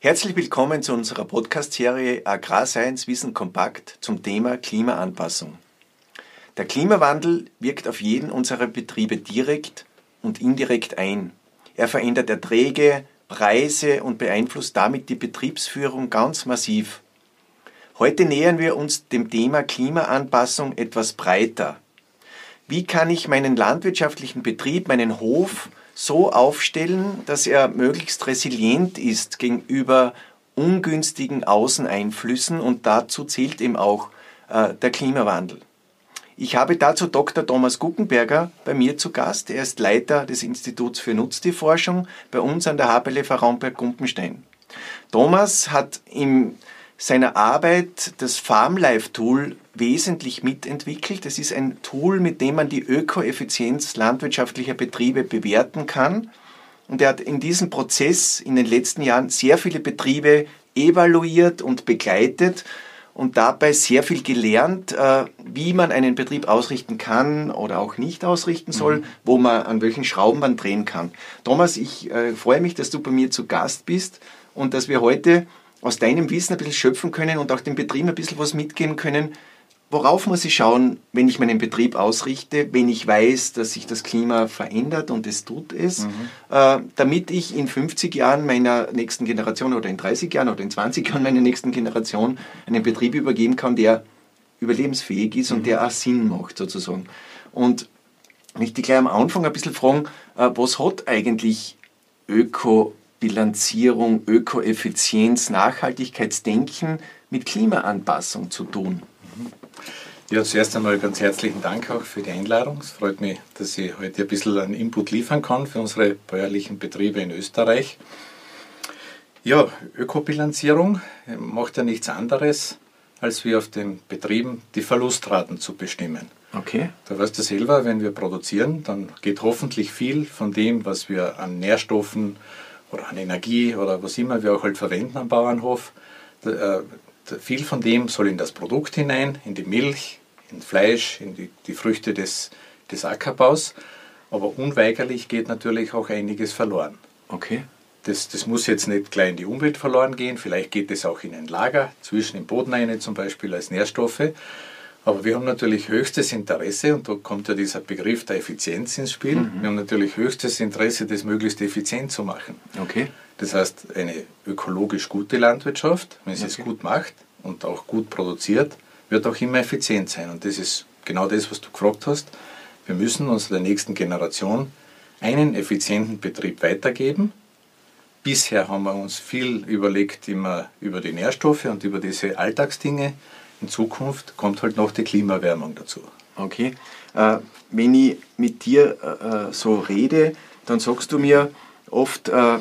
Herzlich willkommen zu unserer Podcast-Serie Agrarscience Wissen Kompakt zum Thema Klimaanpassung. Der Klimawandel wirkt auf jeden unserer Betriebe direkt und indirekt ein. Er verändert Erträge, Preise und beeinflusst damit die Betriebsführung ganz massiv. Heute nähern wir uns dem Thema Klimaanpassung etwas breiter. Wie kann ich meinen landwirtschaftlichen Betrieb, meinen Hof so aufstellen, dass er möglichst resilient ist gegenüber ungünstigen Außeneinflüssen und dazu zählt eben auch äh, der Klimawandel. Ich habe dazu Dr. Thomas Guckenberger bei mir zu Gast. Er ist Leiter des Instituts für Nutztierforschung bei uns an der HPLF Raumberg-Gumpenstein. Thomas hat in seiner Arbeit das FarmLife-Tool wesentlich mitentwickelt. Es ist ein Tool, mit dem man die Ökoeffizienz landwirtschaftlicher Betriebe bewerten kann. Und er hat in diesem Prozess in den letzten Jahren sehr viele Betriebe evaluiert und begleitet und dabei sehr viel gelernt, äh, wie man einen Betrieb ausrichten kann oder auch nicht ausrichten soll, mhm. wo man an welchen Schrauben man drehen kann. Thomas, ich äh, freue mich, dass du bei mir zu Gast bist und dass wir heute aus deinem Wissen ein bisschen schöpfen können und auch dem Betrieb ein bisschen was mitgeben können, Worauf muss ich schauen, wenn ich meinen Betrieb ausrichte, wenn ich weiß, dass sich das Klima verändert und es tut es, mhm. äh, damit ich in 50 Jahren meiner nächsten Generation oder in 30 Jahren oder in 20 Jahren meiner nächsten Generation einen Betrieb übergeben kann, der überlebensfähig ist mhm. und der auch Sinn macht sozusagen. Und wenn ich dich gleich am Anfang ein bisschen fragen, äh, was hat eigentlich Ökobilanzierung, Ökoeffizienz, Nachhaltigkeitsdenken mit Klimaanpassung zu tun? Ja, zuerst einmal ganz herzlichen Dank auch für die Einladung. Es freut mich, dass ich heute ein bisschen einen Input liefern kann für unsere bäuerlichen Betriebe in Österreich. Ja, Ökobilanzierung macht ja nichts anderes, als wir auf den Betrieben die Verlustraten zu bestimmen. Okay. Da weißt du selber, wenn wir produzieren, dann geht hoffentlich viel von dem, was wir an Nährstoffen oder an Energie oder was immer wir auch halt verwenden am Bauernhof, äh, viel von dem soll in das Produkt hinein, in die Milch, in Fleisch, in die, die Früchte des, des Ackerbaus. Aber unweigerlich geht natürlich auch einiges verloren. Okay. Das, das muss jetzt nicht gleich in die Umwelt verloren gehen, vielleicht geht es auch in ein Lager, zwischen im Boden eine zum Beispiel als Nährstoffe. Aber wir haben natürlich höchstes Interesse, und da kommt ja dieser Begriff der Effizienz ins Spiel, mhm. wir haben natürlich höchstes Interesse, das möglichst effizient zu machen. Okay. Das heißt, eine ökologisch gute Landwirtschaft, wenn sie okay. es gut macht und auch gut produziert, wird auch immer effizient sein. Und das ist genau das, was du gefragt hast. Wir müssen unserer nächsten Generation einen effizienten Betrieb weitergeben. Bisher haben wir uns viel überlegt immer über die Nährstoffe und über diese Alltagsdinge. In Zukunft kommt halt noch die Klimaerwärmung dazu. Okay. Äh, wenn ich mit dir äh, so rede, dann sagst du mir oft, äh,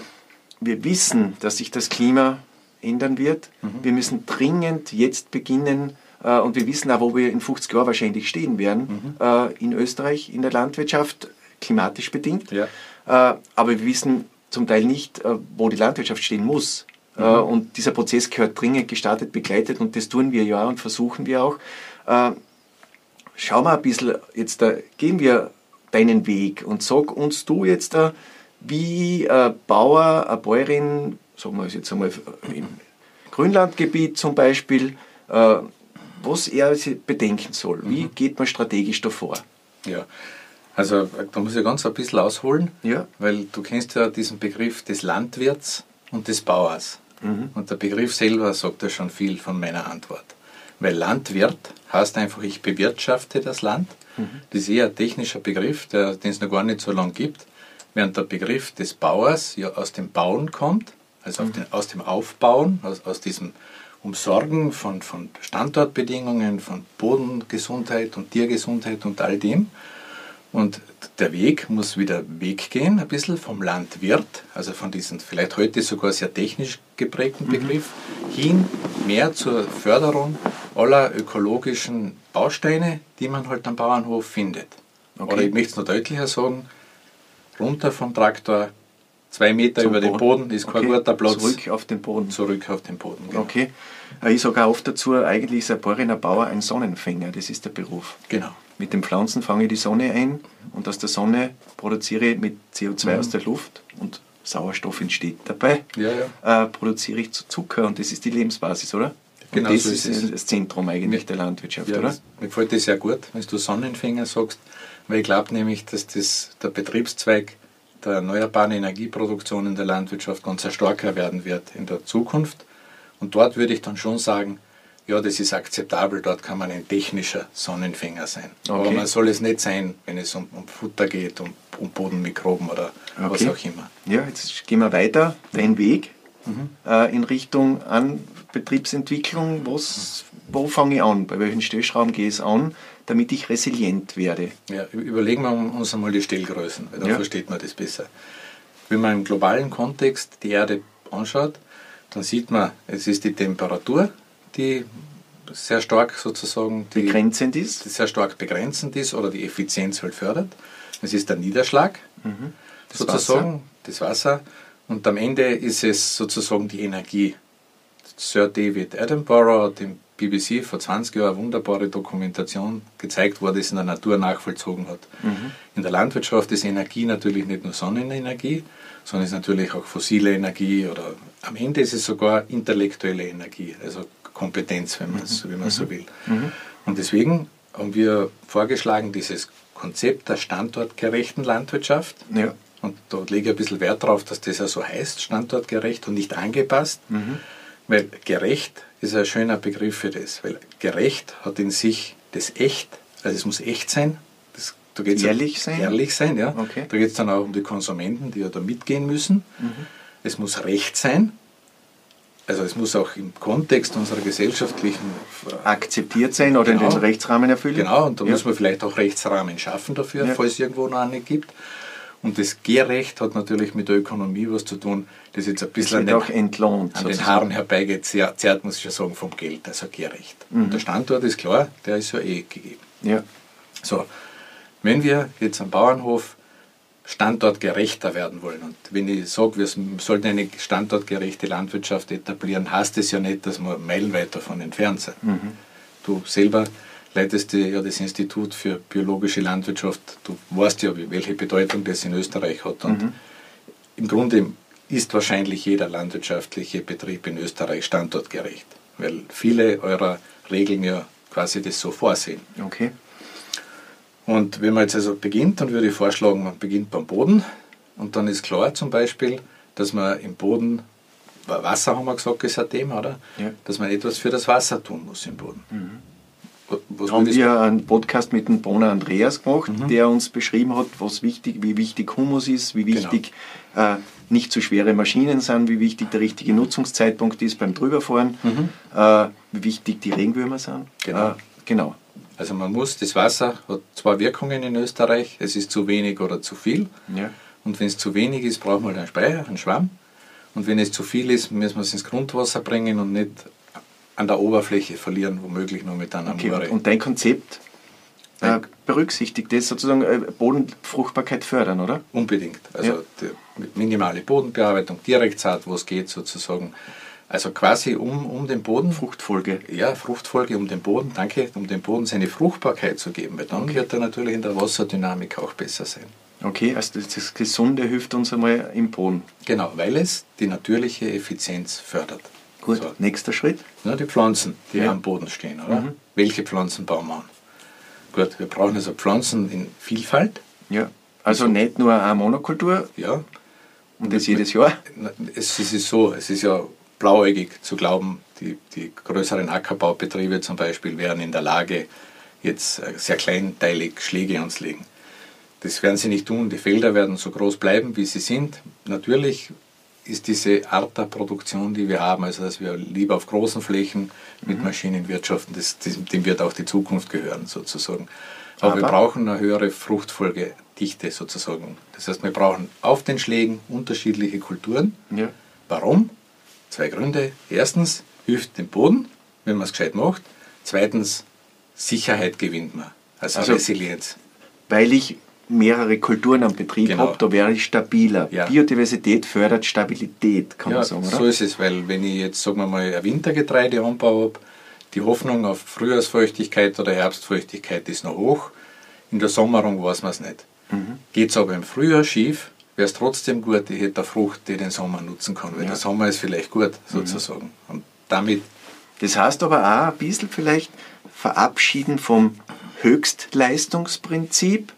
wir wissen, dass sich das Klima ändern wird. Mhm. Wir müssen dringend jetzt beginnen, äh, und wir wissen auch, wo wir in 50 Jahren wahrscheinlich stehen werden, mhm. äh, in Österreich, in der Landwirtschaft, klimatisch bedingt. Ja. Äh, aber wir wissen zum Teil nicht, äh, wo die Landwirtschaft stehen muss. Äh, mhm. und dieser Prozess gehört dringend gestartet, begleitet und das tun wir ja und versuchen wir auch. Äh, schau mal ein bisschen, jetzt gehen wir deinen Weg und sag uns du jetzt, wie ein Bauer, eine Bäuerin, sagen wir es jetzt einmal im Grünlandgebiet zum Beispiel, was er bedenken soll. Wie mhm. geht man strategisch davor? Ja, also da muss ich ganz ein bisschen ausholen, ja. weil du kennst ja diesen Begriff des Landwirts und des Bauers. Mhm. Und der Begriff selber sagt ja schon viel von meiner Antwort. Weil Landwirt heißt einfach, ich bewirtschafte das Land. Mhm. Das ist eher ein technischer Begriff, der, den es noch gar nicht so lange gibt. Während der Begriff des Bauers ja aus dem Bauen kommt, also mhm. den, aus dem Aufbauen, aus, aus diesem Umsorgen von, von Standortbedingungen, von Bodengesundheit und Tiergesundheit und all dem. Und der Weg muss wieder weggehen, ein bisschen vom Landwirt, also von diesem vielleicht heute sogar sehr technisch geprägten mhm. Begriff, hin mehr zur Förderung aller ökologischen Bausteine, die man halt am Bauernhof findet. Okay. Oder ich möchte es noch deutlicher sagen, runter vom Traktor zwei Meter über den Boden ist kein okay. guter Platz. Zurück auf den Boden. Zurück auf den Boden. Genau. Okay. Ich sage auch oft dazu, eigentlich ist ein Bohrener Bauer ein Sonnenfänger, das ist der Beruf. Genau. Mit den Pflanzen fange ich die Sonne ein und aus der Sonne produziere ich mit CO2 mhm. aus der Luft und Sauerstoff entsteht dabei, ja, ja. Äh, produziere ich Zucker und das ist die Lebensbasis, oder? Genau und das so ist, ist das Zentrum eigentlich mir, der Landwirtschaft, ja, oder? Mir gefällt das sehr gut, wenn du Sonnenfänger sagst, weil ich glaube nämlich, dass das der Betriebszweig der erneuerbaren Energieproduktion in der Landwirtschaft ganz starker werden wird in der Zukunft. Und dort würde ich dann schon sagen, ja, das ist akzeptabel, dort kann man ein technischer Sonnenfänger sein. Okay. Aber man soll es nicht sein, wenn es um, um Futter geht, um, um Bodenmikroben oder okay. was auch immer. Ja, jetzt gehen wir weiter, dein Weg mhm. äh, in Richtung an Betriebsentwicklung. Was, wo fange ich an? Bei welchen Stellschrauben gehe ich an, damit ich resilient werde? Ja, überlegen wir uns einmal die Stellgrößen, weil dann ja. versteht man das besser. Wenn man im globalen Kontext die Erde anschaut, dann sieht man, es ist die Temperatur, die sehr stark sozusagen die, begrenzend ist. sehr stark begrenzend ist oder die Effizienz halt fördert. Es ist der Niederschlag, mhm. das sozusagen, Wasser. das Wasser. Und am Ende ist es sozusagen die Energie. Sir David Attenborough hat im BBC vor 20 Jahren eine wunderbare Dokumentation gezeigt, wo er das in der Natur nachvollzogen hat. Mhm. In der Landwirtschaft ist Energie natürlich nicht nur Sonnenenergie, sondern ist natürlich auch fossile Energie oder am Ende ist es sogar intellektuelle Energie, also Kompetenz, wenn man, mhm. wenn man so will. Mhm. Und deswegen haben wir vorgeschlagen, dieses Konzept der standortgerechten Landwirtschaft. Ja. Und da lege ich ein bisschen Wert darauf, dass das ja so heißt, standortgerecht und nicht angepasst. Mhm. Weil gerecht ist ein schöner Begriff für das. Weil gerecht hat in sich das echt, also es muss echt sein. Das, da geht's ehrlich sein? Ehrlich sein, ja. Okay. Da geht es dann auch um die Konsumenten, die ja da mitgehen müssen. Mhm. Es muss recht sein. Also es muss auch im Kontext unserer gesellschaftlichen akzeptiert sein oder genau, den Rechtsrahmen erfüllen. Genau, und da ja. muss man vielleicht auch Rechtsrahmen schaffen dafür, ja. falls es irgendwo noch eine gibt. Und das Gehrecht hat natürlich mit der Ökonomie was zu tun, das jetzt ein bisschen an den, auch entlohnt, an den Haaren herbeigezerrt, muss ich ja sagen, vom Geld, also Gehrecht. Mhm. Und der Standort ist klar, der ist ja eh gegeben. Ja. So, wenn wir jetzt am Bauernhof standortgerechter werden wollen. Und wenn ich sage, wir sollten eine standortgerechte Landwirtschaft etablieren, heißt es ja nicht, dass wir meilenweit davon entfernt sind. Mhm. Du selber leitest ja das Institut für biologische Landwirtschaft. Du weißt ja, welche Bedeutung das in Österreich hat. Und mhm. im Grunde ist wahrscheinlich jeder landwirtschaftliche Betrieb in Österreich standortgerecht, weil viele eurer Regeln ja quasi das so vorsehen. Okay. Und wenn man jetzt also beginnt, dann würde ich vorschlagen, man beginnt beim Boden und dann ist klar zum Beispiel, dass man im Boden, Wasser haben wir gesagt, ist ein Thema, oder? Ja. Dass man etwas für das Wasser tun muss im Boden. Mhm. Was haben wir einen Podcast mit dem Bonner Andreas gemacht, mhm. der uns beschrieben hat, was wichtig, wie wichtig Humus ist, wie wichtig genau. äh, nicht zu schwere Maschinen sind, wie wichtig der richtige Nutzungszeitpunkt ist beim Drüberfahren, mhm. äh, wie wichtig die Regenwürmer sind. Genau. Äh, genau. Also man muss, das Wasser hat zwei Wirkungen in Österreich, es ist zu wenig oder zu viel. Ja. Und wenn es zu wenig ist, braucht man einen Speicher, einen Schwamm. Und wenn es zu viel ist, müssen wir es ins Grundwasser bringen und nicht an der Oberfläche verlieren, womöglich nur mit einer okay, Moore. Und dein Konzept äh, berücksichtigt das sozusagen äh, Bodenfruchtbarkeit fördern, oder? Unbedingt. Also ja. die, minimale Bodenbearbeitung, Direktsaat, wo es geht sozusagen. Also quasi um, um den Boden. Fruchtfolge. Ja, Fruchtfolge, um den Boden, danke, um dem Boden seine Fruchtbarkeit zu geben, weil dann wird er natürlich in der Wasserdynamik auch besser sein. Okay, also das Gesunde hilft uns einmal im Boden. Genau, weil es die natürliche Effizienz fördert. Gut, so. nächster Schritt. Ja, die Pflanzen, die ja. am Boden stehen, oder? Mhm. Welche Pflanzen bauen wir an? Gut, wir brauchen also Pflanzen in Vielfalt. Ja, also nicht nur eine Monokultur. Ja. Und das jedes Jahr? Es ist so, es ist ja blauäugig zu glauben, die, die größeren Ackerbaubetriebe zum Beispiel wären in der Lage, jetzt äh, sehr kleinteilig Schläge anzulegen. Das werden sie nicht tun. Die Felder werden so groß bleiben, wie sie sind. Natürlich ist diese Art der Produktion, die wir haben, also dass wir lieber auf großen Flächen mit mhm. Maschinen wirtschaften, das, das, dem wird auch die Zukunft gehören sozusagen. Aber, Aber, wir brauchen eine höhere Fruchtfolgedichte sozusagen. Das heißt, wir brauchen auf den Schlägen unterschiedliche Kulturen. Ja. Warum? Zwei Gründe. Erstens hilft dem Boden, wenn man es gescheit macht. Zweitens, Sicherheit gewinnt man, also, also Resilienz. Weil ich mehrere Kulturen am Betrieb Genau. habe, da wäre ich stabiler. Ja. Biodiversität fördert Stabilität, kann Ja, man sagen, oder? so ist es, weil wenn ich jetzt, sagen wir mal, ein Wintergetreide anbaue, habe, die Hoffnung auf Frühjahrsfeuchtigkeit oder Herbstfeuchtigkeit ist noch hoch. In der Sommerung weiß man es nicht. Mhm. Geht es aber im Frühjahr schief, wäre es trotzdem gut, ich hätte eine Frucht, die den Sommer nutzen kann, weil Ja. Mhm. der Sommer ist vielleicht gut, sozusagen. Und damit, Das heißt aber auch ein bisschen vielleicht verabschieden vom Höchstleistungsprinzip,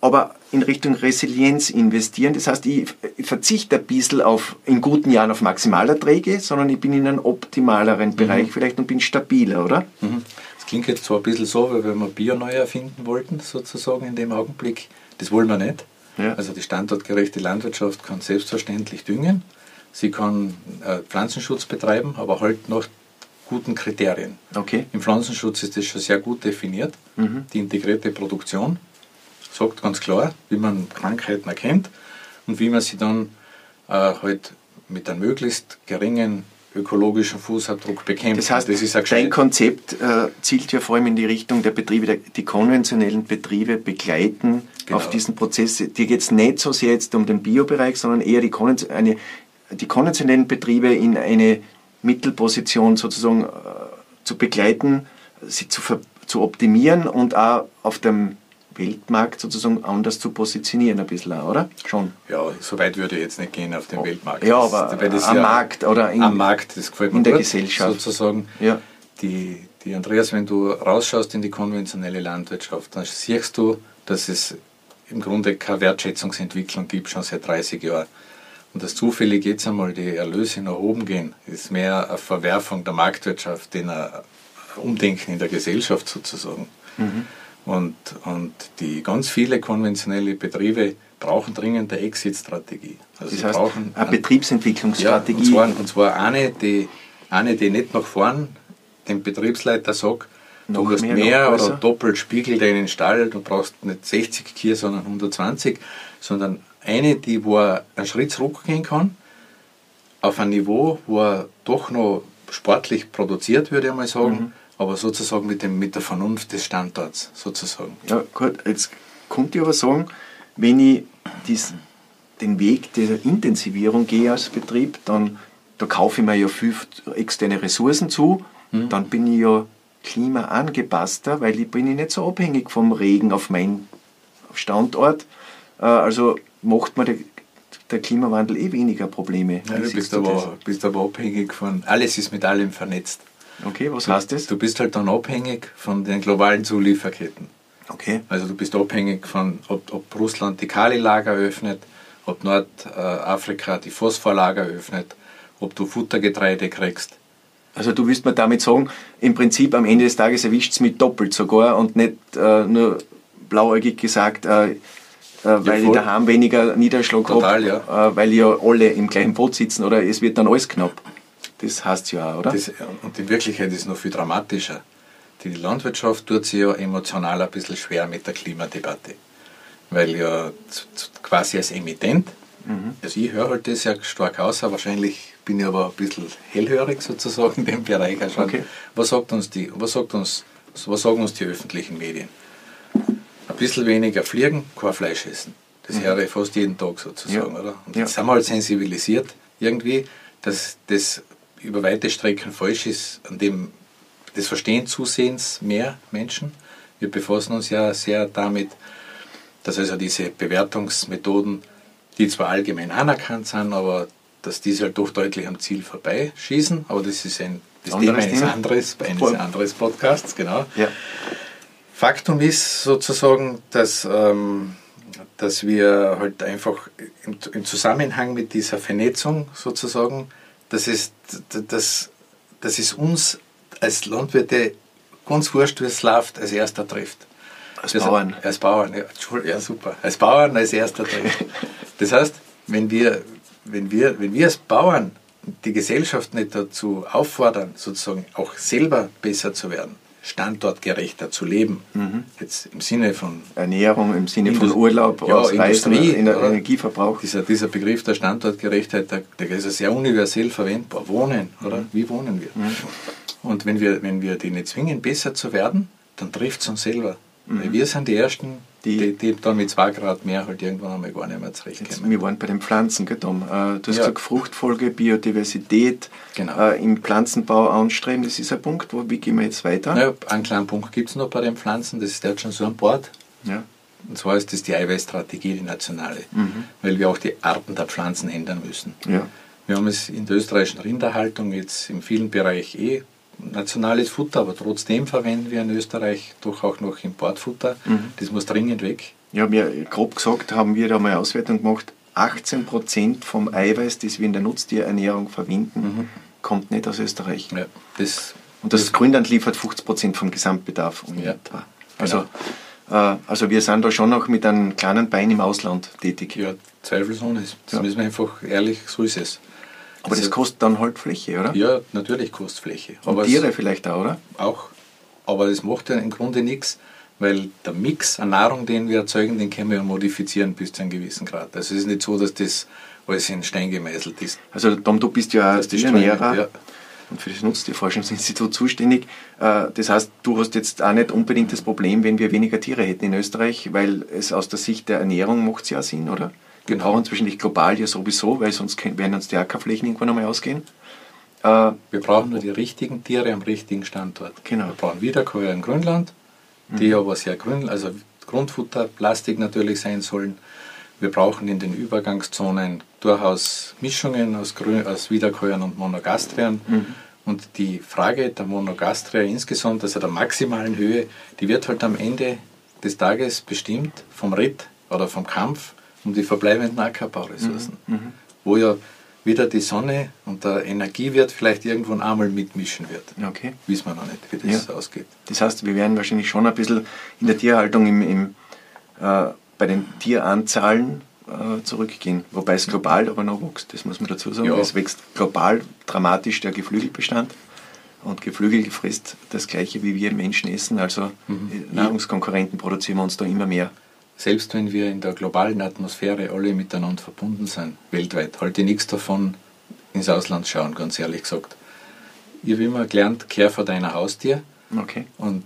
aber in Richtung Resilienz investieren. Das heißt, ich, ich verzichte ein bisschen auf, in guten Jahren auf Maximalerträge, sondern ich bin in einem optimaleren Bereich vielleicht und bin stabiler, oder? mhm. das klingt jetzt zwar ein bisschen so, weil wenn wir Bio neu erfinden wollten, sozusagen in dem Augenblick, das wollen wir nicht. Ja. Also die standortgerechte Landwirtschaft kann selbstverständlich düngen. Sie kann äh, Pflanzenschutz betreiben, aber halt nach guten Kriterien. Okay. Im Pflanzenschutz ist das schon sehr gut definiert. Mhm. Die integrierte Produktion sagt ganz klar, wie man Krankheiten erkennt und wie man sie dann äh, halt mit einem möglichst geringen ökologischen Fußabdruck bekämpft. Das heißt, das ist ein dein Konzept äh, zielt ja vor allem in die Richtung der Betriebe, der, die konventionellen Betriebe begleiten Genau. auf diesen Prozess. Die geht es nicht so sehr jetzt um den Biobereich, sondern eher die, konven- eine, die konventionellen Betriebe in eine Mittelposition sozusagen äh, zu begleiten, sie zu, zu optimieren und auch auf dem Weltmarkt sozusagen anders zu positionieren ein bisschen, oder? Schon. Ja, so weit würde ich jetzt nicht gehen auf den Weltmarkt. Ja, aber das am Markt oder in- am Markt, das gefällt mir in der gut, Gesellschaft. sozusagen. Ja. Die, die Andreas, wenn du rausschaust in die konventionelle Landwirtschaft, dann siehst du, dass es im Grunde keine Wertschätzungsentwicklung gibt, schon seit 30 Jahren. Und dass zufällig jetzt einmal die Erlöse nach oben gehen, ist mehr eine Verwerfung der Marktwirtschaft, in ein Umdenken in der Gesellschaft sozusagen. Mhm. Und, und die ganz viele konventionelle Betriebe brauchen dringend eine Exit-Strategie. Also Das sie heißt, brauchen eine Betriebsentwicklungsstrategie. ja, und, zwar, und zwar eine, die, eine, die nicht nach vorn dem Betriebsleiter sagt, du musst mehr, mehr, oder doppelt Spiegel deinen Stall, du brauchst nicht 60 Kier, sondern 120, sondern eine, die wo er einen Schritt zurückgehen kann, auf ein Niveau, wo er doch noch sportlich produziert, würde ich mal sagen, Mhm. aber sozusagen mit, dem, mit der Vernunft des Standorts, sozusagen. Ja, gut, jetzt kommt ich aber sagen, wenn ich dies, den Weg der Intensivierung gehe als Betrieb, dann da kaufe ich mir ja viel externe Ressourcen zu, Mhm. dann bin ich ja klimaangepasster, weil ich bin ich nicht so abhängig vom Regen auf meinen Standort. Äh, Also macht mir der, der Klimawandel eh weniger Probleme. Ja, du bist du aber, bist aber abhängig von, alles ist mit allem vernetzt. Okay, was heißt das? Du bist halt dann abhängig von den globalen Zulieferketten. Okay. Also du bist abhängig von, ob, ob Russland die Kali-Lager öffnet, ob Nordafrika die Phosphorlager öffnet, ob du Futtergetreide kriegst. Also du willst mir damit sagen, im Prinzip am Ende des Tages erwischt es mich doppelt sogar und nicht äh, nur blauäugig gesagt, äh, äh, weil ich voll. daheim weniger Niederschlag Total, habe, äh, weil ja alle im gleichen Boot sitzen oder es wird dann alles knapp. Das heißt ja auch, oder? Das, und in Wirklichkeit ist es noch viel dramatischer. Die Landwirtschaft tut sich ja emotional ein bisschen schwer mit der Klimadebatte. Weil ja quasi als Emittent, also ich höre halt das ja stark aus, aber wahrscheinlich bin ich aber ein bisschen hellhörig sozusagen in dem Bereich. schon. Okay. Was, sagt uns die, was, sagt uns, was sagen uns die öffentlichen Medien? Ein bisschen weniger fliegen, kein Fleisch essen. Das höre ich fast jeden Tag sozusagen, Ja. oder? Und Ja. jetzt sind wir halt sensibilisiert irgendwie, dass das über weite Strecken falsch ist, an dem das verstehen zusehends mehr Menschen. Wir befassen uns ja sehr damit, dass also diese Bewertungsmethoden, die zwar allgemein anerkannt sind, aber dass diese halt doch deutlich am Ziel vorbeischießen. Aber das ist ein das Anderes Thema eines, Thema. anderes, eines anderes Podcasts, genau. ja. Faktum ist sozusagen, dass, ähm, dass wir halt einfach im, im Zusammenhang mit dieser Vernetzung sozusagen, dass es, dass, dass es uns als Landwirte ganz wurscht, wie es läuft, als erster trifft. Als Bauern. Als Bauern, ja, ja super. Als Bauern als erster trifft. Das heißt, wenn wir, wenn, wir, wenn wir als Bauern die Gesellschaft nicht dazu auffordern, sozusagen auch selber besser zu werden, standortgerechter zu leben, jetzt im Sinne von Ernährung im Sinne von Indus- Urlaub, ja, Industrie, in der oder? Energieverbrauch. dieser, dieser Begriff der Standortgerechtheit, der, der ist ja sehr universell verwendbar. Wohnen, oder? Wie wohnen wir? Und wenn wir, wenn wir die nicht zwingen, besser zu werden, dann trifft es uns selber. Weil wir sind die Ersten, die, die, die dann mit 2 Grad mehr halt irgendwann einmal gar nicht mehr zurechtkommen. Wir waren bei den Pflanzen, gell, Tom? Äh, du hast ja. gesagt, Fruchtfolge, Biodiversität genau. äh, im Pflanzenbau anstreben, das ist ein Punkt. Wo, wie gehen wir jetzt weiter? Ja, einen kleinen Punkt gibt es noch bei den Pflanzen, das ist jetzt schon so an Bord. Ja. Und zwar ist das die Eiweißstrategie, die nationale, mhm. weil wir auch die Arten der Pflanzen ändern müssen. Ja. Wir haben es in der österreichischen Rinderhaltung jetzt in vielen Bereichen eh nationales Futter, aber trotzdem verwenden wir in Österreich doch auch noch Importfutter. Mhm. Das muss dringend weg. Ja, wir, grob gesagt haben wir da mal eine Auswertung gemacht. 18 Prozent vom Eiweiß, das wir in der Nutztierernährung verwenden, mhm. kommt nicht aus Österreich. Ja, das, Und das, Grünland liefert 50 Prozent vom Gesamtbedarf um ja, etwa. Also, genau. äh, also wir sind da schon noch mit einem kleinen Bein im Ausland tätig. Ja, zweifelsohne. Das ja. müssen wir einfach ehrlich, so ist es. Aber also, das kostet dann halt Fläche, oder? Ja, natürlich kostet Fläche. Und aber Tiere vielleicht auch, oder? Auch. Aber das macht ja im Grunde nichts, weil der Mix an Nahrung, den wir erzeugen, den können wir modifizieren bis zu einem gewissen Grad. Also es ist nicht so, dass das alles in Stein gemeißelt ist. Also Tom, du bist ja Tierernährer ja. und für das Nutztierforschungsinstitut zuständig. Äh, das heißt, du hast jetzt auch nicht unbedingt das Problem, wenn wir weniger Tiere hätten in Österreich, weil es aus der Sicht der Ernährung macht es ja Sinn, oder? Wir brauchen zwischendurch global ja sowieso, weil sonst werden uns die Ackerflächen irgendwann einmal ausgehen. Äh, wir brauchen nur die richtigen Tiere am richtigen Standort. Genau. Wir brauchen Wiederkäuer in Grünland, die mhm. aber sehr grün, also Grundfutter, Plastik natürlich sein sollen. Wir brauchen in den Übergangszonen durchaus Mischungen aus, Grün, aus Wiederkäuern und Monogastrien. Mhm. Und die Frage der Monogastria insgesamt, also der maximalen Höhe, die wird halt am Ende des Tages bestimmt vom Ritt oder vom Kampf um die verbleibenden Ackerbauressourcen, mhm. mhm. wo ja wieder die Sonne und der Energiewert vielleicht irgendwann einmal mitmischen wird. Okay. Wissen wir noch nicht, wie das ja. ausgeht. Das heißt, wir werden wahrscheinlich schon ein bisschen in der Tierhaltung im, im äh, bei den Tieranzahlen äh, zurückgehen, wobei es global aber noch wächst, das muss man dazu sagen. Ja. Es wächst global dramatisch der Geflügelbestand und Geflügel frisst das gleiche wie wir Menschen essen, also mhm. Nahrungskonkurrenten produzieren wir uns da immer mehr selbst wenn wir in der globalen Atmosphäre alle miteinander verbunden sind, weltweit, halte ich nichts davon, ins Ausland schauen, ganz ehrlich gesagt. Ich habe immer gelernt, kehr vor deiner Haustier. Okay. Und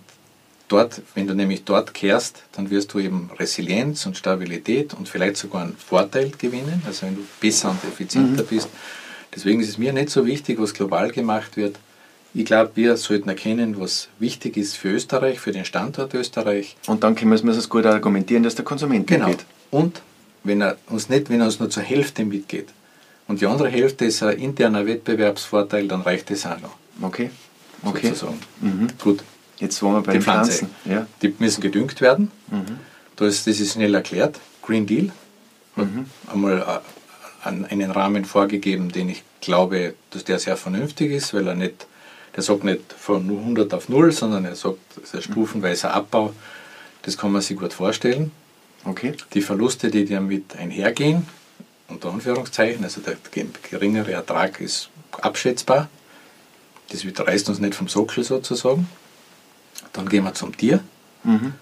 dort, wenn du nämlich dort kehrst, dann wirst du eben Resilienz und Stabilität und vielleicht sogar einen Vorteil gewinnen, also wenn du besser und effizienter mhm. bist. Deswegen ist es mir nicht so wichtig, was global gemacht wird, ich glaube, wir sollten erkennen, was wichtig ist für Österreich, für den Standort Österreich. Und dann können wir es gut argumentieren, dass der Konsument genau. mitgeht. Und wenn er uns nicht, wenn er uns nur zur Hälfte mitgeht und die andere Hälfte ist ein interner Wettbewerbsvorteil, dann reicht es auch noch. Okay. Okay. Sozusagen. Mhm. Gut. Jetzt waren wir bei die den Pflanzen. Ja. Die müssen gedüngt werden. Mhm. Das, das ist schnell erklärt. Green Deal mhm. einmal äh, einen Rahmen vorgegeben, den ich glaube, dass der sehr vernünftig ist, weil er nicht der sagt nicht von 100 auf 0, sondern er sagt, es ist ein stufenweiser Abbau. Das kann man sich gut vorstellen. Okay. Die Verluste, die damit einhergehen, unter Anführungszeichen, also der geringere Ertrag ist abschätzbar. Das reißt uns nicht vom Sockel sozusagen. Dann gehen wir zum Tier. Mhm.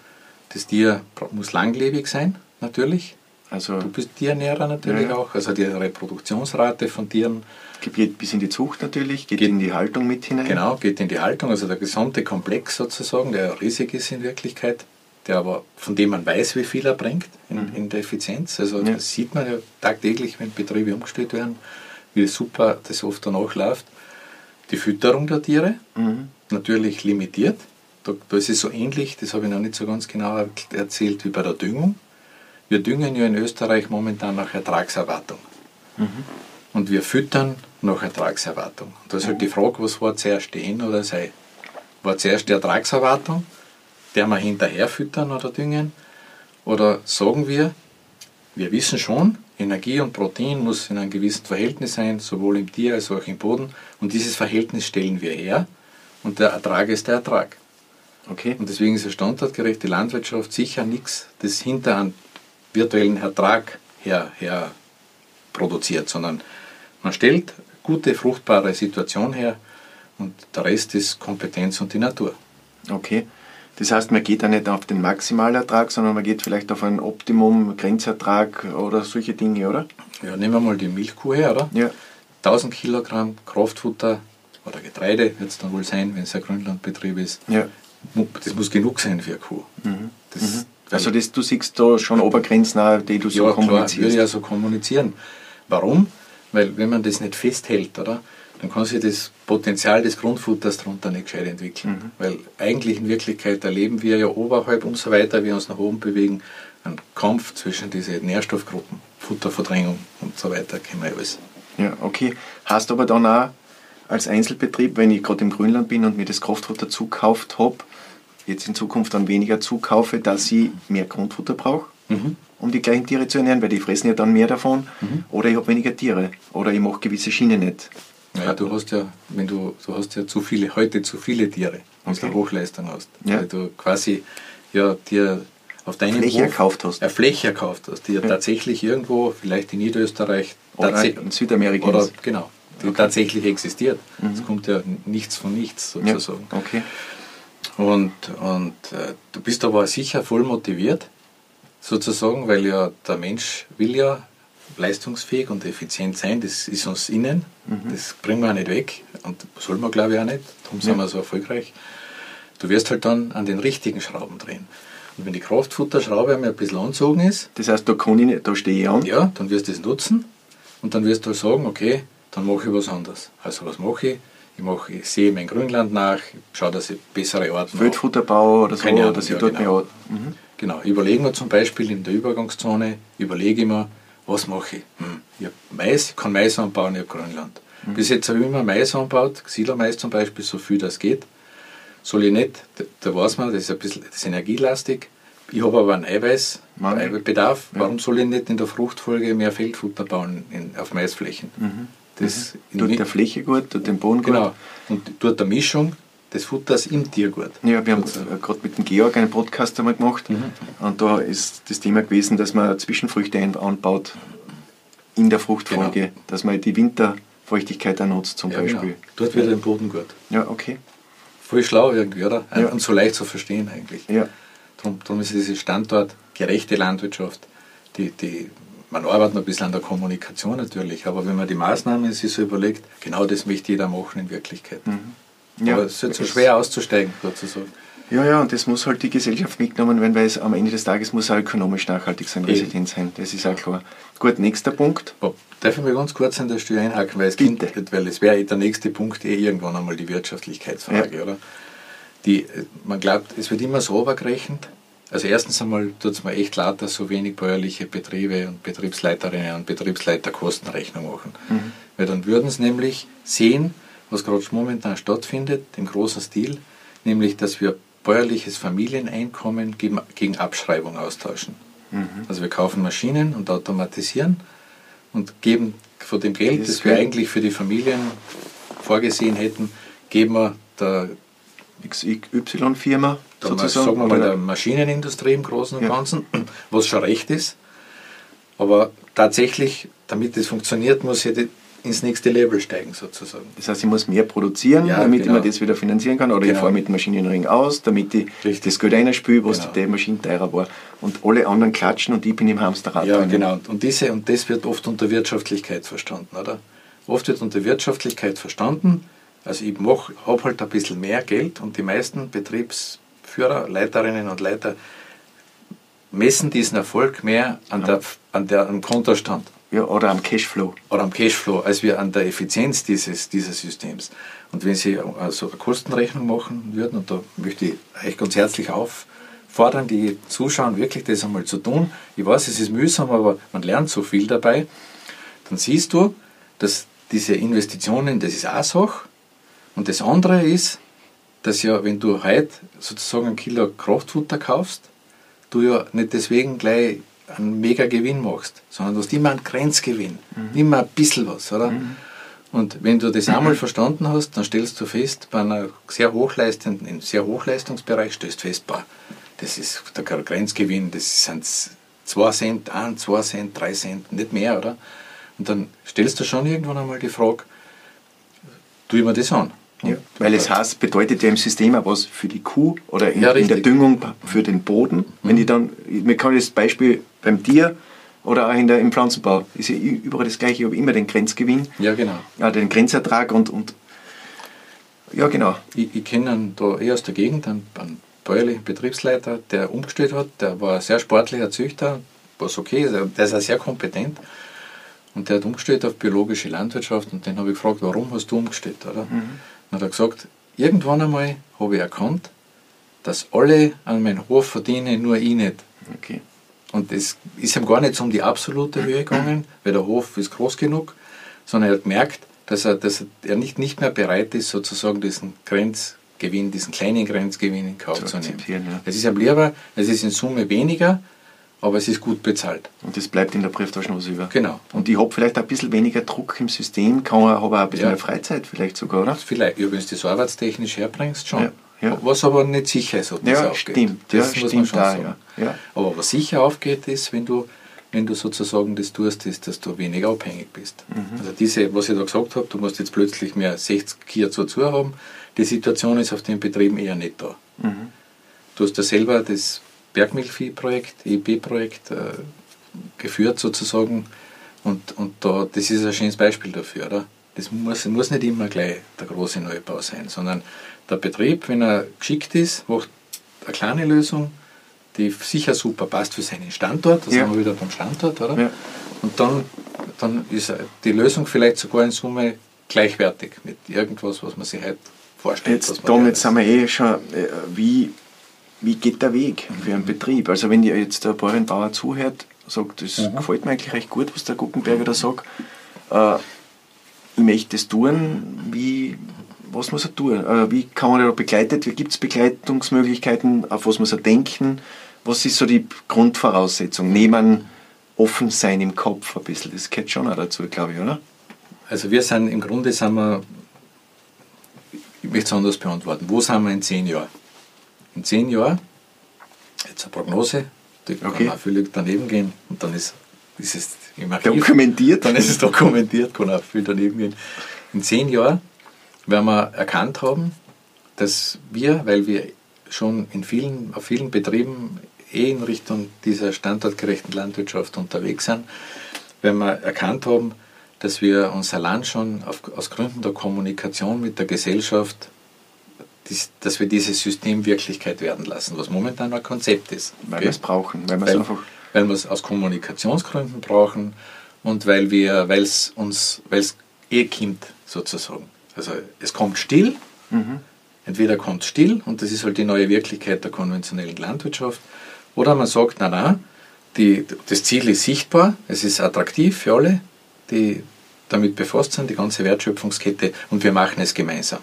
Das Tier muss langlebig sein, natürlich. Also du bist Tiernährer natürlich ja. auch. Also die Reproduktionsrate von Tieren Geht bis in die Zucht natürlich, geht, geht, in die Haltung mit hinein. Genau, geht in die Haltung, also der gesamte Komplex sozusagen, der riesig ist in Wirklichkeit, der aber, von dem man weiß, wie viel er bringt in, mhm. in der Effizienz. Also ja. das sieht man ja tagtäglich, wenn Betriebe umgestellt werden, wie super das oft danach läuft. Die Fütterung der Tiere, mhm. natürlich limitiert. Da, da ist es so ähnlich, das habe ich noch nicht so ganz genau erzählt, wie bei der Düngung. Wir düngen ja in Österreich momentan nach Ertragserwartung. Mhm. Und wir füttern nach Ertragserwartung. Und da ist halt die Frage, was war zuerst die N oder sei? War zuerst die Ertragserwartung, der wir hinterher füttern oder düngen? Oder sagen wir, wir wissen schon, Energie und Protein muss in einem gewissen Verhältnis sein, sowohl im Tier als auch im Boden. Und dieses Verhältnis stellen wir her und der Ertrag ist der Ertrag. Okay. Und deswegen ist eine standortgerechte Landwirtschaft sicher nichts, das hinter einem virtuellen Ertrag her, her produziert, sondern man stellt gute, fruchtbare Situation her und der Rest ist Kompetenz und die Natur. Okay. Das heißt, man geht da nicht auf den Maximalertrag, sondern man geht vielleicht auf einen Optimum, Grenzertrag oder solche Dinge, oder? Ja, nehmen wir mal die Milchkuh her, oder? Ja. 1000 Kilogramm Kraftfutter oder Getreide wird es dann wohl sein, wenn es ein Grünlandbetrieb ist. Ja. Das muss genug sein für eine Kuh. Mhm. Das, Also das, du siehst da schon Obergrenzen, die du so ja, klar, würde kommunizierst. ich ja so kommunizieren. Warum? Weil wenn man das nicht festhält, oder, dann kann sich das Potenzial des Grundfutters darunter nicht gescheit entwickeln. Weil eigentlich in Wirklichkeit erleben wir ja oberhalb, umso weiter wir uns nach oben bewegen, einen Kampf zwischen diesen Nährstoffgruppen, Futterverdrängung und so weiter, kennen wir ja alles. Ja, okay. Hast aber dann auch als Einzelbetrieb, wenn ich gerade im Grünland bin und mir das Kraftfutter zukauft habe, jetzt in Zukunft dann weniger zukaufe, dass ich mehr Grundfutter brauche, um die gleichen Tiere zu ernähren, weil die fressen ja dann mehr davon. Oder ich habe weniger Tiere. Oder ich mache gewisse Schienen nicht. Naja, du hast ja, wenn du, du hast ja zu viele, heute zu viele Tiere, wenn Okay. du Hochleistung hast. Ja. Weil du quasi ja dir auf deinen Fläche Hof erkauft hast. Eine Fläche erkauft hast, die ja, tatsächlich irgendwo, vielleicht in Niederösterreich, Oder in Südamerika. oder genau, die tatsächlich existiert. Es kommt ja nichts von nichts ja, sozusagen. okay. Und, und äh, du bist aber sicher voll motiviert, sozusagen, weil ja der Mensch will ja leistungsfähig und effizient sein, das ist uns innen, das bringen wir auch nicht weg und soll man glaube ich auch nicht, darum sind Ja. wir so erfolgreich. Du wirst halt dann an den richtigen Schrauben drehen. Und wenn die Kraftfutterschraube einmal ein bisschen anzogen ist, Das heißt, da kann ich nicht, da stehe ich an. ja, dann wirst du es nutzen und dann wirst du halt sagen, okay, dann mache ich was anderes. Also was mache ich? Ich, mache, ich sehe mein Grünland nach, schaue, dass ich bessere Arten habe. Wildfutterbau oder so, Ahnung, dass ich ja, dort genau. mehr. Mhm. Genau, überlegen wir zum Beispiel in der Übergangszone, überlege ich mir, was mache ich? Hm, ich hab Mais, ich kann Mais anbauen, ich habe Grünland. Bis jetzt habe ich immer Mais angebaut, Siedlermais zum Beispiel, so viel das geht. Soll ich nicht, da, da weiß man, das ist ein bisschen das ist energielastig. Ich habe aber einen. Eiweißbedarf. Ja. Warum soll ich nicht in der Fruchtfolge mehr Feldfutter bauen in, auf Maisflächen? Das in Tut der Fläche gut, tut dem Boden gut. Genau. Und tut der Mischung des Futters im Tier gut. Ja, wir haben äh, gerade mit dem Georg einen Podcast einmal gemacht Mhm. und da ist das Thema gewesen, dass man Zwischenfrüchte anbaut in der Fruchtfolge, Genau. dass man die Winterfeuchtigkeit auch nutzt zum Ja, Beispiel. genau. Dort wird den Boden gut. Ja, okay. Voll schlau irgendwie, oder? Ja. Und so leicht zu verstehen eigentlich. Ja. Darum, darum ist diese standortgerechte Landwirtschaft, die, die, man arbeitet noch ein bisschen an der Kommunikation natürlich, aber wenn man die Maßnahmen sich so überlegt, genau das möchte jeder machen in Wirklichkeit. Ja, aber es ist halt so schwer auszusteigen, sozusagen. Ja, ja, und das muss halt die Gesellschaft mitgenommen werden, weil es am Ende des Tages muss auch ökonomisch nachhaltig sein, Eben. resident sein. Das ist auch klar. Gut, nächster Punkt. Aber Darf ich mal ganz kurz an der Stelle einhaken, weil es, Bitte. Kind, weil es wäre der nächste Punkt eh irgendwann einmal die Wirtschaftlichkeitsfrage, Ja. oder? Die, man glaubt, es wird immer so übergerechnet. Also erstens einmal tut es mir echt leid, dass so wenig bäuerliche Betriebe und Betriebsleiterinnen und Betriebsleiter Kostenrechnung machen. Weil dann würden sie nämlich sehen, was gerade momentan stattfindet, im großen Stil, nämlich, dass wir bäuerliches Familieneinkommen gegen, gegen Abschreibung austauschen. Also wir kaufen Maschinen und automatisieren und geben von dem Geld, Das das, wir eigentlich für die Familien vorgesehen hätten, geben wir der, XY-Firma der sozusagen. sagen wir mal, der Maschinenindustrie im Großen und Ja. Ganzen, was schon recht ist. Aber tatsächlich, damit das funktioniert, muss ich die- ins nächste Level steigen sozusagen. Das heißt, ich muss mehr produzieren, Ja, damit genau. ich mir das wieder finanzieren kann. Oder ich Genau. fahre mit dem Maschinenring aus, damit ich Richtig. das Geld einspüle, was Genau. die Maschine teurer war. Und alle anderen klatschen und ich bin im Hamsterrad. Ja, drinnen. genau. Und, diese, und das wird oft unter Wirtschaftlichkeit verstanden, oder? Oft wird unter Wirtschaftlichkeit verstanden, also ich habe halt ein bisschen mehr Geld und die meisten Betriebsführer, Leiterinnen und Leiter messen diesen Erfolg mehr an der, an der, am Kontostand Ja, oder am Cashflow. oder am Cashflow, als wir an der Effizienz dieses, dieses Systems. Und wenn Sie also eine Kostenrechnung machen würden, und da möchte ich euch ganz herzlich auffordern, die zuschauen, wirklich das einmal zu tun. Ich weiß, es ist mühsam, aber man lernt so viel dabei. Dann siehst du, dass diese Investitionen, das ist eine Sache. Und das andere ist, dass ja, wenn du heute sozusagen ein Kilo Kraftfutter kaufst, du ja nicht deswegen gleich einen mega Gewinn machst, sondern du hast immer einen Grenzgewinn, immer ein bisschen was, oder? Und wenn du das einmal verstanden hast, dann stellst du fest, bei einer sehr hochleistenden, im sehr Hochleistungsbereich stellst du fest, boah, das ist der Grenzgewinn, das sind 2 Cent, 1, 2 Cent, 3 Cent, nicht mehr, oder? Und dann stellst du schon irgendwann einmal die Frage, tue ich mir das an? Ja, weil es heißt, bedeutet ja im System auch was für die Kuh oder in, Ja, in der. Düngung für den Boden. Wenn ich dann, mir kann das Beispiel beim Tier oder auch in der, im Pflanzenbau, ist ja überall das gleiche, ich habe immer den Grenzgewinn, Ja, genau. ja, den Grenzertrag und, und ja genau. Ich, ich kenne einen da eh aus der Gegend, einen, einen bäuerlichen Betriebsleiter, der umgestellt hat. Der war ein sehr sportlicher Züchter, was okay ist. Der ist auch sehr kompetent. Und der hat umgestellt auf biologische Landwirtschaft und den habe ich gefragt, warum hast du umgestellt? Oder? Mhm. Dann hat er gesagt, irgendwann einmal habe ich erkannt, dass alle an meinem Hof verdienen, nur ich nicht. Okay. Und es ist ihm gar nicht um die absolute Höhe gegangen, weil der Hof ist groß genug, sondern er hat gemerkt, dass er, dass er nicht, nicht mehr bereit ist, sozusagen diesen Grenzgewinn, diesen kleinen Grenzgewinn in Kauf zu, zu nehmen. Ja. Es ist am lieber, es ist in Summe weniger, aber es ist gut bezahlt. Und das bleibt in der Brieftasche was über. Genau. Und ich habe vielleicht ein bisschen weniger Druck im System, habe auch ein bisschen ja. mehr Freizeit vielleicht sogar, oder? Vielleicht, ja, wenn du das arbeitstechnisch herbringst, schon. Ja. Ja. Was aber nicht sicher ist, ob das ja, aufgeht. Stimmt, das ja, muss stimmt man schon sagen. Ja. Aber was sicher aufgeht, ist, wenn du, wenn du sozusagen das tust, ist, dass du weniger abhängig bist. Mhm. Also diese, was ich da gesagt habe, du musst jetzt plötzlich mehr 60 Kier zu haben, die Situation ist auf den Betrieben eher nicht da. Mhm. Du hast ja selber das Bergmilchviehprojekt, EB-Projekt äh, geführt sozusagen und, und da, das ist ein schönes Beispiel dafür. Oder? Das muss, muss nicht immer gleich der große Neubau sein, sondern der Betrieb, wenn er geschickt ist, macht eine kleine Lösung, die sicher super passt für seinen Standort, da ja. sind wir wieder beim Standort, oder? Ja. Und dann, dann ist die Lösung vielleicht sogar in Summe gleichwertig mit irgendwas, was man sich halt vorstellt. Jetzt, damit sind wir eh schon, äh, wie, wie geht der Weg für einen Betrieb? Also wenn ihr jetzt der Bauernbauer zuhört, sagt, das mhm. gefällt mir eigentlich recht gut, was der Guckenberger da sagt, äh, ich möchte das tun, wie, was muss er tun? Äh, wie kann man da begleitet? Gibt es Begleitungsmöglichkeiten? Auf was muss er denken? Was ist so die Grundvoraussetzung? Nehmen offen sein im Kopf ein bisschen. Das gehört schon auch dazu, glaube ich, oder? Also wir sind im Grunde sind wir, ich möchte es anders beantworten. Wo sind wir in zehn Jahren? In zehn Jahren, jetzt eine Prognose, die okay. kann auch völlig daneben gehen und dann ist, ist es im Archiv. Dokumentiert. Dann ist es dokumentiert, kann auch viel daneben gehen. In zehn Jahren werden wir erkannt haben, dass wir, weil wir schon in vielen, auf vielen Betrieben eh in Richtung dieser standortgerechten Landwirtschaft unterwegs sind, wenn wir erkannt haben, dass wir unser Land schon auf, aus Gründen der Kommunikation mit der Gesellschaft, dies, dass wir dieses System Wirklichkeit werden lassen, was momentan ein Konzept ist. Weil wir es brauchen, weil wir es weil wir es aus Kommunikationsgründen brauchen und weil wir, weil es uns, weil es eh kommt sozusagen. Also es kommt still, mhm. entweder kommt still und das ist halt die neue Wirklichkeit der konventionellen Landwirtschaft, oder man sagt, na na, die, das Ziel ist sichtbar, es ist attraktiv für alle, die damit befasst sind, die ganze Wertschöpfungskette und wir machen es gemeinsam.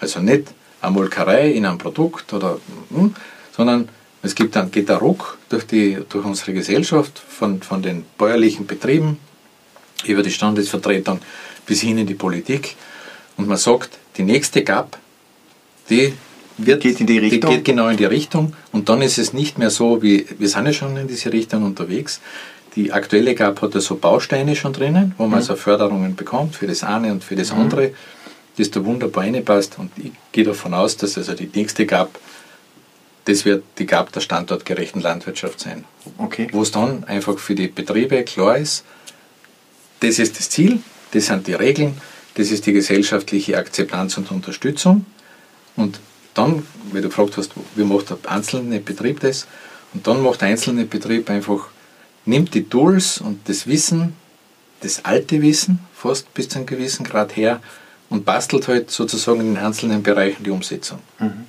Also nicht Molkerei in einem Produkt oder, hm, sondern es gibt dann, geht der Ruck durch, die, durch unsere Gesellschaft von, von den bäuerlichen Betrieben über die Standesvertretung bis hin in die Politik und man sagt, die nächste GAP, die wird, geht in die Richtung. Die geht genau in die Richtung und dann ist es nicht mehr so, wie wir sind ja schon in diese Richtung unterwegs. Die aktuelle GAP hat ja so Bausteine schon drinnen, wo man mhm. also Förderungen bekommt für das eine und für das mhm. andere, das da wunderbar reinpasst und ich gehe davon aus, dass also die nächste GAP, das wird die GAP der standortgerechten Landwirtschaft sein. Okay. Wo es dann einfach für die Betriebe klar ist, das ist das Ziel, das sind die Regeln, das ist die gesellschaftliche Akzeptanz und Unterstützung. Und dann, wie du gefragt hast, wie macht der einzelne Betrieb das? Und dann macht der einzelne Betrieb einfach, nimmt die Tools und das Wissen, das alte Wissen, fast bis zu einem gewissen Grad her und bastelt halt sozusagen in den einzelnen Bereichen die Umsetzung. Mhm.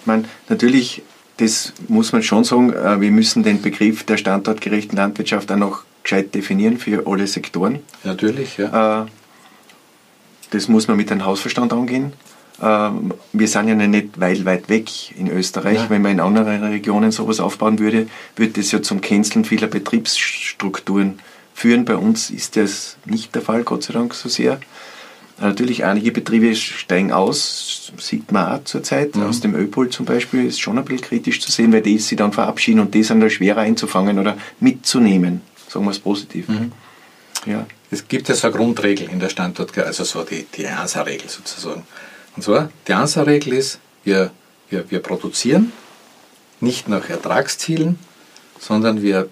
Ich meine, natürlich, das muss man schon sagen, äh, wir müssen den Begriff der standortgerechten Landwirtschaft auch noch gescheit definieren für alle Sektoren. Natürlich, ja. Äh, das muss man mit einem Hausverstand angehen. Ähm, wir sind ja nicht weit, weit weg in Österreich. Ja. Wenn man in anderen Regionen sowas aufbauen würde, würde das ja zum Canceln vieler Betriebsstrukturen führen. Bei uns ist das nicht der Fall, Gott sei Dank so sehr. Natürlich, einige Betriebe steigen aus, sieht man auch zurzeit. Mhm. Aus dem Ölpol zum Beispiel ist schon ein bisschen kritisch zu sehen, weil die sich dann verabschieden und die sind dann schwerer einzufangen oder mitzunehmen. Sagen wir es positiv. Mhm. Ja. Es gibt ja so eine Grundregel in der Standort, also so die, die ANSA-Regel sozusagen. Und zwar, die ANSA-Regel ist, wir, wir, wir produzieren nicht nach Ertragszielen, sondern wir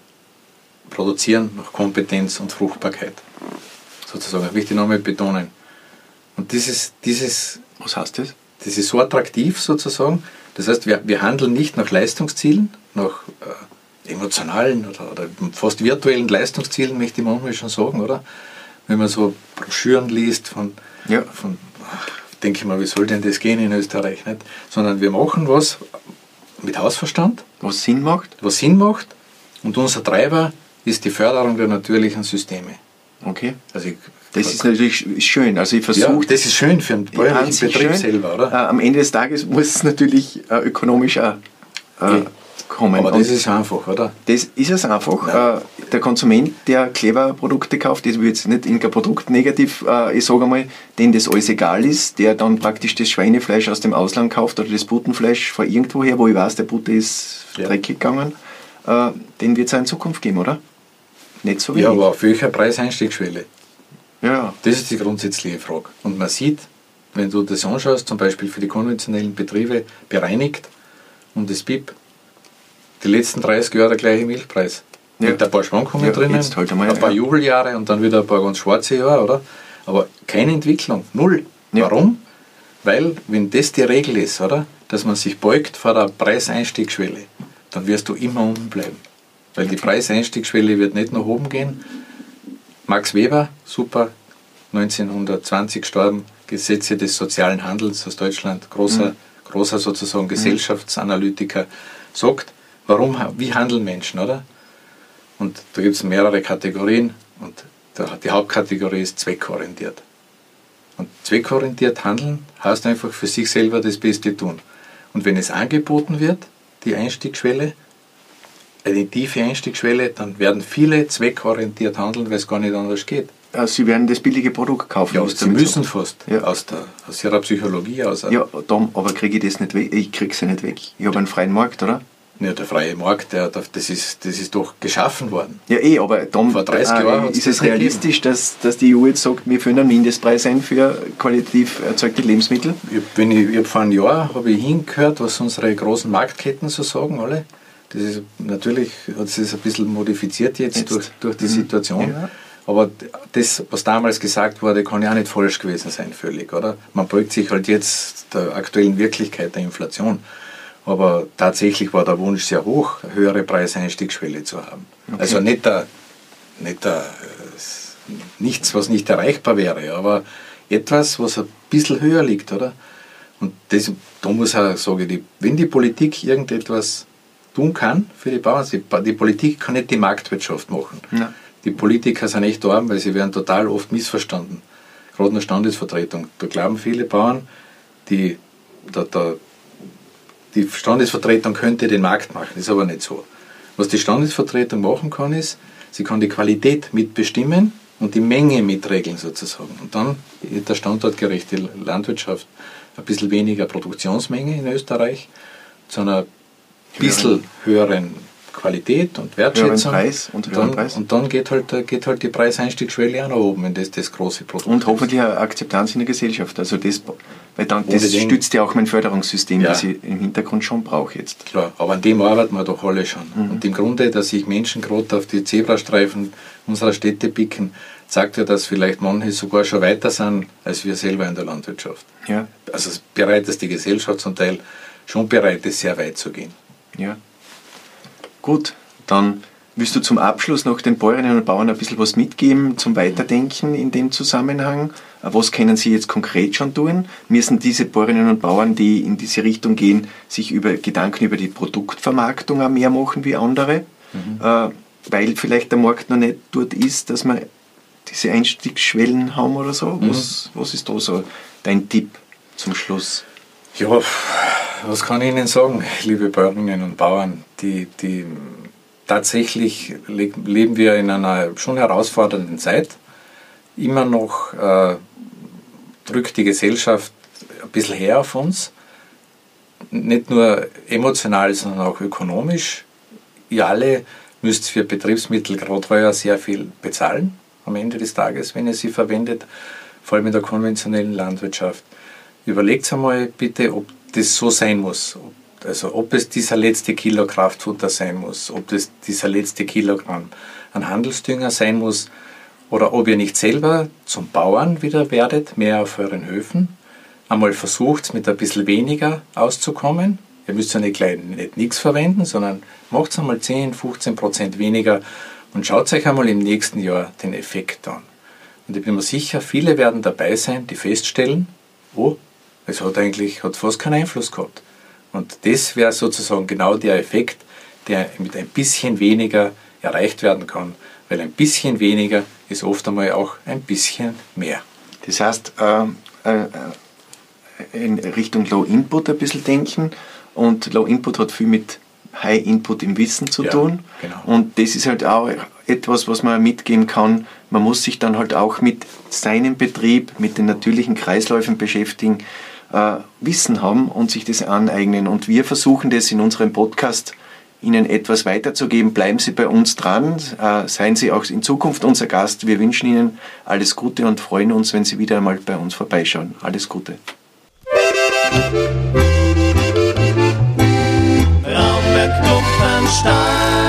produzieren nach Kompetenz und Fruchtbarkeit. Sozusagen, das möchte ich nochmal betonen. Und dieses, dieses. Was heißt das? Das ist so attraktiv sozusagen, Das heißt, wir, wir handeln nicht nach Leistungszielen, nach äh, emotionalen oder, oder, fast virtuellen Leistungszielen, möchte ich manchmal schon sagen, oder? Wenn man so Broschüren liest von, ja. von denke ich mal, wie soll denn das gehen in Österreich? Nicht? Sondern wir machen was mit Hausverstand. Was Sinn macht. Was Sinn macht. Und unser Treiber ist die Förderung der natürlichen Systeme. Okay. Also ich, das ist natürlich schön. Also ich versuche. Ja, das ist schön für einen bäuerlichen Betrieb schön. selber, oder? Äh, am Ende des Tages muss es natürlich äh, ökonomisch auch äh, kommen. Aber das ist einfach, oder? Das ist es einfach. Äh, der Konsument, der Clever-Produkte kauft, das will jetzt nicht irgendein Produkt negativ, äh, ich sage einmal, dem das alles egal ist, der dann praktisch das Schweinefleisch aus dem Ausland kauft oder das Buttenfleisch von irgendwoher, wo ich weiß, der Butter ist ja. dreckig gegangen, äh, den wird es auch in Zukunft geben, oder? Nicht so wenig. Ja, aber auf welcher Preiseinstiegsschwelle? Ja. Das ist die grundsätzliche Frage. Und man sieht, wenn du das anschaust, zum Beispiel für die konventionellen Betriebe bereinigt und das BIP, die letzten 30 Jahre der gleiche Milchpreis. Ja. Mit ein paar Schwankungen ja, drinnen, halt einmal, ein paar ja. Jubeljahre und dann wieder ein paar ganz schwarze Jahre, oder? Aber keine Entwicklung, null. Ja. Warum? Weil, wenn das die Regel ist, oder? Dass man sich beugt vor der Preiseinstiegsschwelle, dann wirst du immer unten bleiben. Weil die Preiseinstiegsschwelle wird nicht nach oben gehen. Max Weber, super, 1920 gestorben, Gesetze des sozialen Handels aus Deutschland, großer, mhm. großer sozusagen Gesellschaftsanalytiker, sagt, warum, wie handeln Menschen, oder? Und da gibt es mehrere Kategorien und die Hauptkategorie ist zweckorientiert. Und zweckorientiert handeln heißt einfach für sich selber das Beste tun. Und wenn es angeboten wird, die Einstiegsschwelle, eine tiefe Einstiegsschwelle, dann werden viele zweckorientiert handeln, weil es gar nicht anders geht. Also Sie werden das billige Produkt kaufen. Ja, Sie müssen fast. Ja. Aus, der, aus Ihrer Psychologie aus. Ja, Tom, aber kriege ich das nicht weg? Ich kriege sie nicht weg. Ich habe einen freien Markt, oder? Ja, der freie Markt, der, das, ist, das ist doch geschaffen worden. Ja, eh, aber Tom, Vor 30 äh, Jahren ist es realistisch, dass, dass die EU jetzt sagt, wir führen einen Mindestpreis ein für qualitativ erzeugte Lebensmittel? Ich, wenn ich, ich habe vor einem Jahr habe ich hingehört, was unsere großen Marktketten so sagen, alle. Das ist natürlich, das ist ein bisschen modifiziert jetzt, jetzt. Durch, durch die mhm. Situation. Ja. Aber das, was damals gesagt wurde, kann ja auch nicht falsch gewesen sein, völlig, oder? Man beugt sich halt jetzt der aktuellen Wirklichkeit der Inflation. Aber tatsächlich war der Wunsch sehr hoch, eine höhere Preiseinstiegsschwelle zu haben. Okay. Also nicht, der, nicht der, nichts, was nicht erreichbar wäre, aber etwas, was ein bisschen höher liegt, oder? Und das, da muss auch, sage ich, wenn die Politik irgendetwas tun kann für die Bauern, die, Politik kann nicht die Marktwirtschaft machen. Ja. Die Politiker sind echt arm, weil sie werden total oft missverstanden. Gerade in der Standesvertretung. Da glauben viele Bauern, die, da, da die Standesvertretung könnte den Markt machen, ist aber nicht so. Was die Standesvertretung machen kann, ist, sie kann die Qualität mitbestimmen und die Menge mitregeln sozusagen. Und dann hat der standortgerechte Landwirtschaft ein bisschen weniger Produktionsmenge in Österreich zu einer bisschen höheren Qualität und Wertschätzung. Preis und, und, dann, Preis. und dann geht halt, geht halt die Preiseinstiegsschwelle auch nach oben, wenn das das große Produkt Und hoffentlich eine Akzeptanz in der Gesellschaft. Also das, weil dann, das Unbedingt. stützt ja auch mein Förderungssystem, ja. das ich im Hintergrund schon brauche jetzt. Klar, aber an dem arbeiten wir doch alle schon. Mhm. Und im Grunde, dass sich Menschen gerade auf die Zebrastreifen unserer Städte picken, zeigt ja, dass vielleicht manche sogar schon weiter sind als wir selber in der Landwirtschaft. Ja. Also bereit ist die Gesellschaft zum Teil schon bereit ist, sehr weit zu gehen. Ja. Gut, dann willst du zum Abschluss noch den Bäuerinnen und Bauern ein bisschen was mitgeben zum Weiterdenken in dem Zusammenhang? Was können sie jetzt konkret schon tun? Müssen diese Bäuerinnen und Bauern, die in diese Richtung gehen, sich über Gedanken über die Produktvermarktung auch mehr machen wie andere? Mhm. Äh, weil vielleicht der Markt noch nicht dort ist, dass wir diese Einstiegsschwellen haben oder so? Mhm. Was, was ist da so dein Tipp zum Schluss? Ja, was kann ich Ihnen sagen, liebe Bäuerinnen und Bauern? Die, die, tatsächlich leben wir in einer schon herausfordernden Zeit. Immer noch äh, drückt die Gesellschaft ein bisschen her auf uns. Nicht nur emotional, sondern auch ökonomisch. Ihr alle müsst für Betriebsmittel gerade sehr viel bezahlen am Ende des Tages, wenn ihr sie verwendet, vor allem in der konventionellen Landwirtschaft. Überlegt einmal bitte, ob das so sein muss. Also ob es dieser letzte Kilo Kraftfutter sein muss, ob es dieser letzte Kilogramm an Handelsdünger sein muss oder ob ihr nicht selber zum Bauern wieder werdet, mehr auf euren Höfen. Einmal versucht mit ein bisschen weniger auszukommen. Ihr müsst ja nicht gleich nicht nichts verwenden, sondern macht einmal 10, 15 Prozent weniger und schaut euch einmal im nächsten Jahr den Effekt an. Und ich bin mir sicher, viele werden dabei sein, die feststellen, oh, es hat eigentlich hat fast keinen Einfluss gehabt. Und das wäre sozusagen genau der Effekt, der mit ein bisschen weniger erreicht werden kann. Weil ein bisschen weniger ist oft einmal auch ein bisschen mehr. Das heißt, äh, äh, in Richtung Low Input ein bisschen denken und Low Input hat viel mit High Input im Wissen zu ja, tun. Genau. Und das ist halt auch etwas, was man mitgeben kann. Man muss sich dann halt auch mit seinem Betrieb, mit den natürlichen Kreisläufen beschäftigen, äh, Wissen haben und sich das aneignen. Und wir versuchen das in unserem Podcast Ihnen etwas weiterzugeben. Bleiben Sie bei uns dran, äh, seien Sie auch in Zukunft unser Gast. Wir wünschen Ihnen alles Gute und freuen uns, wenn Sie wieder einmal bei uns vorbeischauen. Alles Gute. Raumberg Dumpenstein